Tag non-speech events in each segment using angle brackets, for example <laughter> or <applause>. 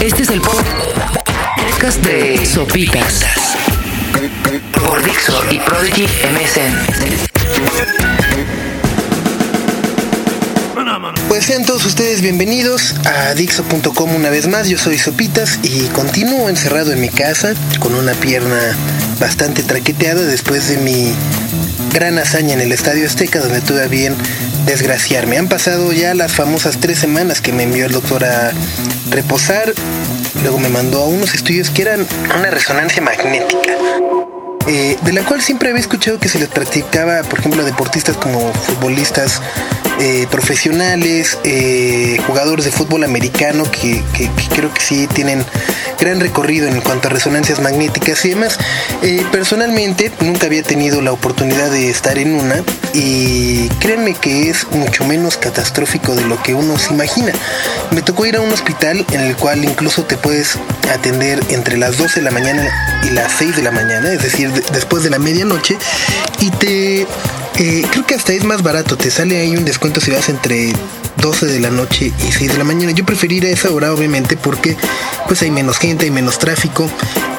Este es el podcast de Sopitas por Dixo y Prodigy MSN. Pues sean todos ustedes bienvenidos a Dixo.com una vez más. Yo soy Sopitas y continúo encerrado en mi casa con una pierna bastante traqueteada después de mi gran hazaña en el Estadio Azteca donde tuve bien desgraciarme. Han pasado ya las famosas tres semanas que me envió el doctor a reposar. Luego me mandó a unos estudios que eran una resonancia magnética. Eh, de la cual siempre había escuchado que se les practicaba, por ejemplo, a deportistas como futbolistas eh, profesionales, eh, jugadores de fútbol americano que, creo que sí tienen gran recorrido en cuanto a resonancias magnéticas y demás. Eh, personalmente nunca había tenido la oportunidad de estar en una y créanme que es mucho menos catastrófico de lo que uno se imagina. Me tocó ir a un hospital en el cual incluso te puedes atender entre las 12 de la mañana y las 6 de la mañana, es decir, de, después de la medianoche, y te eh, creo que hasta es más barato, te sale ahí un descuento si vas entre 12 de la noche y 6 de la mañana. Yo preferiría esa hora obviamente porque pues hay menos gente, hay menos tráfico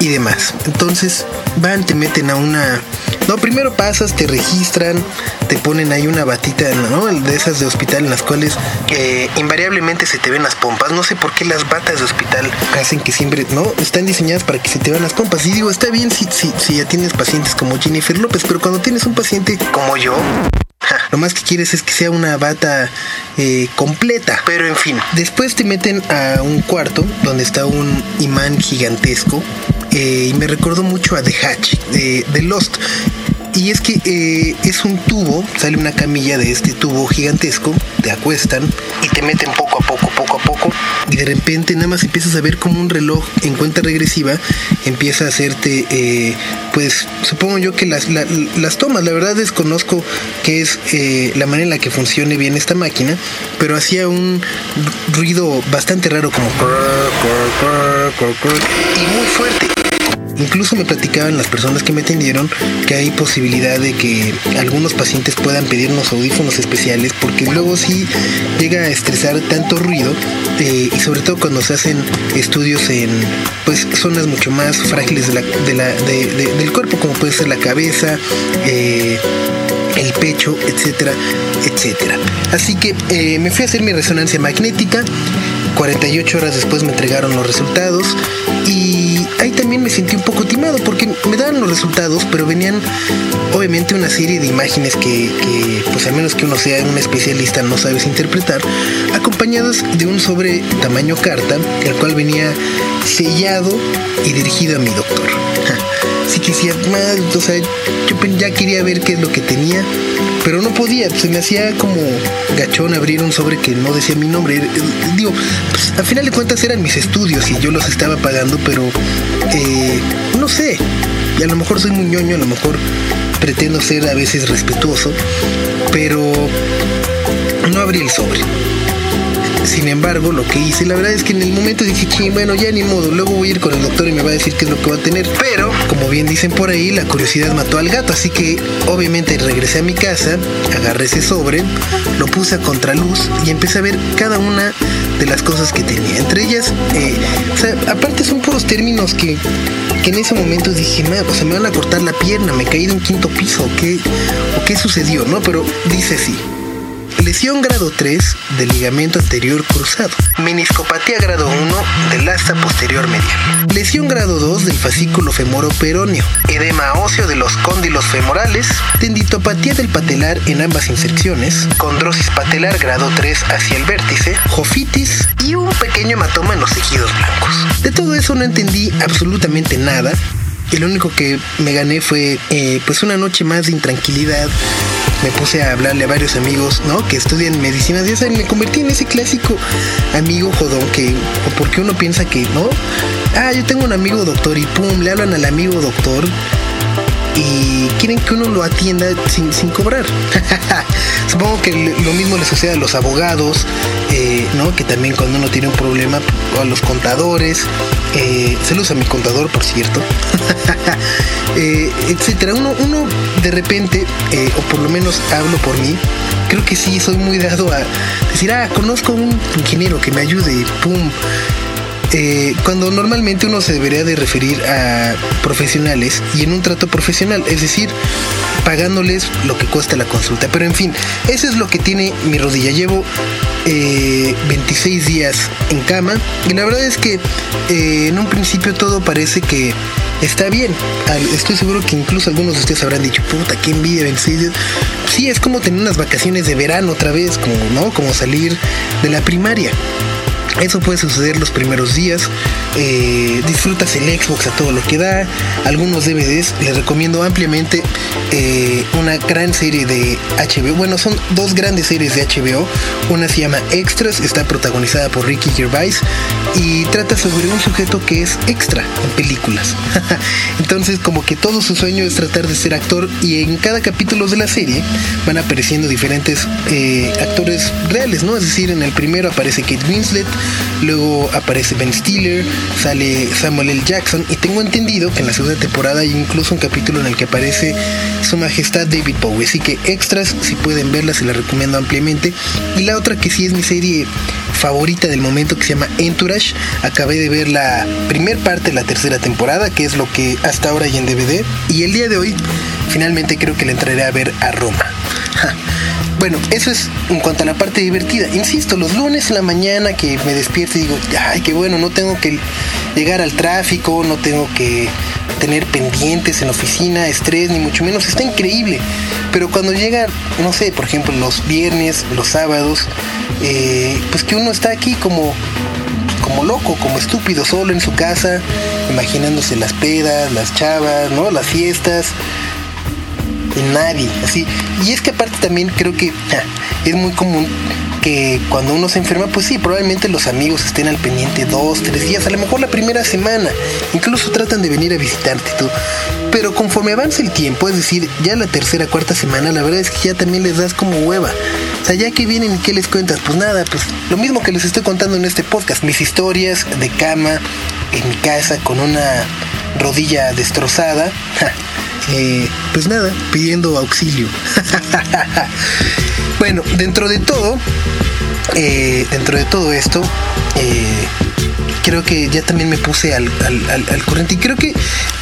y demás. Entonces van, te meten a una... No, primero pasas, te registran, te ponen ahí una batita, ¿no? De esas de hospital en las cuales eh, invariablemente se te ven las pompas. No sé por qué las batas de hospital hacen que siempre, ¿no? Están diseñadas para que se te vean las pompas. Y digo, está bien si, si, si ya tienes pacientes como Jennifer López, pero cuando tienes un paciente como yo, lo más que quieres es que sea una bata eh, completa. Pero en fin, después te meten a un cuarto donde está un imán gigantesco. Eh, y me recordó mucho a The Hatch de, de Lost. Y es que eh, es un tubo, sale una camilla de este tubo gigantesco, te acuestan y te meten poco a poco, poco a poco. Y de repente nada más empiezas a ver como un reloj en cuenta regresiva empieza a hacerte, eh, pues supongo yo que las, la, las tomas, la verdad desconozco qué es eh, la manera en la que funcione bien esta máquina, pero hacía un ruido bastante raro como... Y muy fuerte. Incluso me platicaban las personas que me atendieron que hay posibilidad de que algunos pacientes puedan pedirnos audífonos especiales porque luego sí llega a estresar tanto ruido eh, y sobre todo cuando se hacen estudios en pues zonas mucho más frágiles de la, de la, de, de, del cuerpo como puede ser la cabeza, eh, el pecho, etcétera, etcétera. Así que eh, me fui a hacer mi resonancia magnética. 48 horas después me entregaron los resultados y me sentí un poco timado porque me daban los resultados, pero venían obviamente una serie de imágenes que, pues a menos que uno sea un especialista no sabes interpretar, acompañadas de un sobre tamaño carta, el cual venía sellado y dirigido a mi doctor. Así que decía, o sea, yo ya quería ver qué es lo que tenía, pero no podía, se me hacía como gachón abrir un sobre que no decía mi nombre. Digo, pues al final de cuentas eran mis estudios y yo los estaba pagando, pero eh, no sé, y a lo mejor soy muy ñoño, a lo mejor pretendo ser a veces respetuoso, pero no abrí el sobre. Sin embargo, lo que hice, la verdad es que en el momento dije, ching, bueno, ya ni modo, luego voy a ir con el doctor y me va a decir qué es lo que va a tener. Pero, como bien dicen por ahí, la curiosidad mató al gato, así que obviamente regresé a mi casa, agarré ese sobre, lo puse a contraluz y empecé a ver cada una de las cosas que tenía. Entre ellas, eh, o sea, aparte son puros términos que, que en ese momento dije, o sea, me van a cortar la pierna, me caí de un quinto piso, ¿o qué, qué sucedió? ¿No? Pero dice así. Lesión grado 3 del ligamento anterior cruzado. Meniscopatía grado 1 del asta posterior medial. Lesión grado 2 del fascículo femoroperoneo. Edema óseo de los cóndilos femorales. Tenditopatía del patelar en ambas inserciones. Condrosis patelar grado 3 hacia el vértice. Jofitis y un pequeño hematoma en los tejidos blancos. De todo eso no entendí absolutamente nada. Lo único que me gané fue eh, pues una noche más de intranquilidad. Me puse a hablarle a varios amigos, ¿no? Que estudian medicina. Ya saben, me convertí en ese clásico amigo jodón que, porque uno piensa que, ¿no? Ah, yo tengo un amigo doctor y pum, le hablan al amigo doctor y quieren que uno lo atienda sin, sin cobrar. <laughs> Supongo que lo mismo le sucede a los abogados, eh, ¿no? Que también cuando uno tiene un problema, a los contadores, eh, saludos a mi contador, por cierto, <laughs> eh, etcétera. Uno, uno de repente, eh, o por lo menos hablo por mí, creo que sí soy muy dado a decir, ah, conozco un ingeniero que me ayude pum. Eh, cuando normalmente uno se debería de referir a profesionales y en un trato profesional, es decir, pagándoles lo que cuesta la consulta. Pero en fin, eso es lo que tiene mi rodilla. Llevo 26 días en cama y la verdad es que en un principio todo parece que está bien. Estoy seguro que incluso algunos de ustedes habrán dicho, puta, qué envidia, 26 días. Sí, es como tener unas vacaciones de verano otra vez, como, ¿no? Como salir de la primaria. Eso puede suceder los primeros días. Eh, disfrutas el Xbox a todo lo que da. Algunos DVDs. Les recomiendo ampliamente eh, una gran serie de HBO. Bueno, son dos grandes series de HBO. Una se llama Extras. Está protagonizada por Ricky Gervais. Y trata sobre un sujeto que es extra en películas. <laughs> Entonces como que todo su sueño es tratar de ser actor. Y en cada capítulo de la serie van apareciendo diferentes eh, actores reales. ¿no? Es decir, en el primero aparece Kate Winslet luego aparece Ben Stiller, sale Samuel L. Jackson y tengo entendido que en la segunda temporada hay incluso un capítulo en el que aparece su majestad David Bowie, así que extras si pueden verla se la recomiendo ampliamente. Y la otra que sí es mi serie favorita del momento que se llama Entourage, acabé de ver la primer parte de la tercera temporada que es lo que hasta ahora hay en DVD y el día de hoy finalmente creo que le entraré a ver a Roma. Bueno, eso es en cuanto a la parte divertida. Insisto, los lunes en la mañana que me despierto y digo, ay, qué bueno, no tengo que llegar al tráfico, no tengo que tener pendientes en la oficina, estrés, ni mucho menos, está increíble. Pero cuando llega, no sé, por ejemplo, los viernes, los sábados, eh, pues que uno está aquí como, como loco, como estúpido, solo en su casa, imaginándose las pedas, las chavas, ¿no? Las fiestas nadie, así. Y es que aparte también creo que es muy común que cuando uno se enferma, pues sí, probablemente los amigos estén al pendiente dos, tres días, a lo mejor la primera semana, incluso tratan de venir a visitarte todo. Pero conforme avanza el tiempo, es decir, ya la tercera, cuarta semana, la verdad es que ya también les das como hueva. O sea, ya que vienen y qué les cuentas, pues nada, pues lo mismo que les estoy contando en este podcast, mis historias de cama en mi casa con una rodilla destrozada. Eh, pues nada, pidiendo auxilio. <laughs> bueno, dentro de todo, eh, dentro de todo esto, eh, creo que ya también me puse al, al, corriente y creo que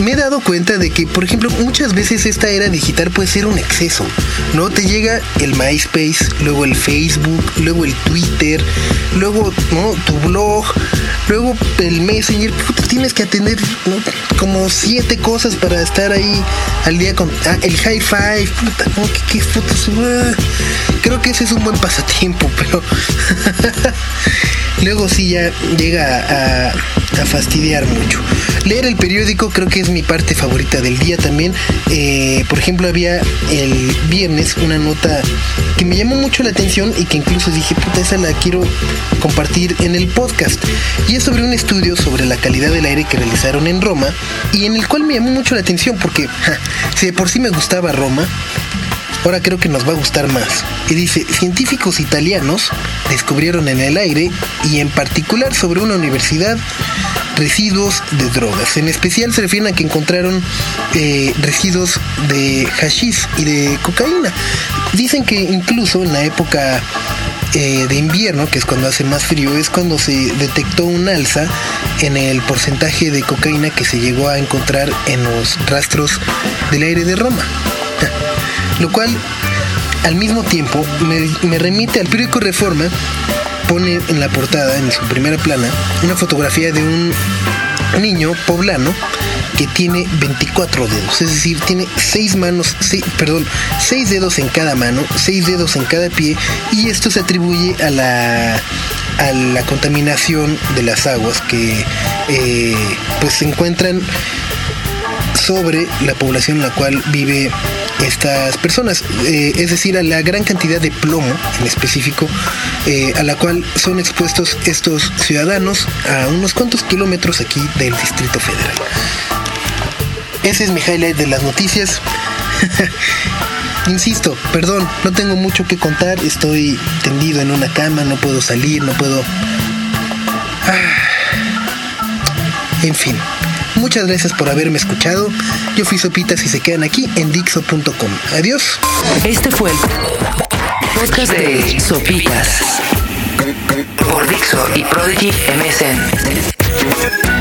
me he dado cuenta de que, por ejemplo, muchas veces esta era digital puede ser un exceso, ¿no? Te llega el MySpace, luego el Facebook, luego el Twitter, luego, ¿no? Tu blog, luego el Messenger, tienes que atender como siete cosas para estar ahí al día con ah, el high five, puta. Ah, creo que ese es un buen pasatiempo, <laughs> pero luego sí ya llega a, fastidiar mucho. Leer el periódico creo que es mi parte favorita del día también. Eh, por ejemplo, había el viernes una nota que me llamó mucho la atención y que incluso dije, puta, esa la quiero compartir en el podcast. Y es sobre un estudio sobre la calidad del aire que realizaron en Roma y en el cual me llamó mucho la atención porque si de por sí me gustaba Roma, Ahora creo que nos va a gustar más. Y dice, científicos italianos descubrieron en el aire y en particular sobre una universidad residuos de drogas. En especial se refieren a que encontraron eh, residuos de hashish y de cocaína. Dicen que incluso en la época eh, de invierno, que es cuando hace más frío, es cuando se detectó un alza en el porcentaje de cocaína que se llegó a encontrar en los rastros del aire de Roma. Lo cual al mismo tiempo me, remite al periódico Reforma, pone en la portada, en su primera plana, una fotografía de un niño poblano que tiene 24 dedos, es decir, tiene 6 manos, perdón, 6 dedos en cada mano, 6 dedos en cada pie y esto se atribuye a la a la contaminación de las aguas que eh, pues se encuentran sobre la población en la cual vive estas personas, eh, es decir, a la gran cantidad de plomo en específico eh, a la cual son expuestos estos ciudadanos a unos cuantos kilómetros aquí del Distrito Federal. Ese es mi highlight de las noticias. <laughs> Insisto, perdón, no tengo mucho que contar, estoy tendido en una cama, no puedo salir, no puedo... Ah. En fin, Muchas gracias por haberme escuchado. Yo fui Sopitas y se quedan aquí en Dixo.com. Adiós. Este fue el podcast de Sopitas por Dixo y Prodigy MSN.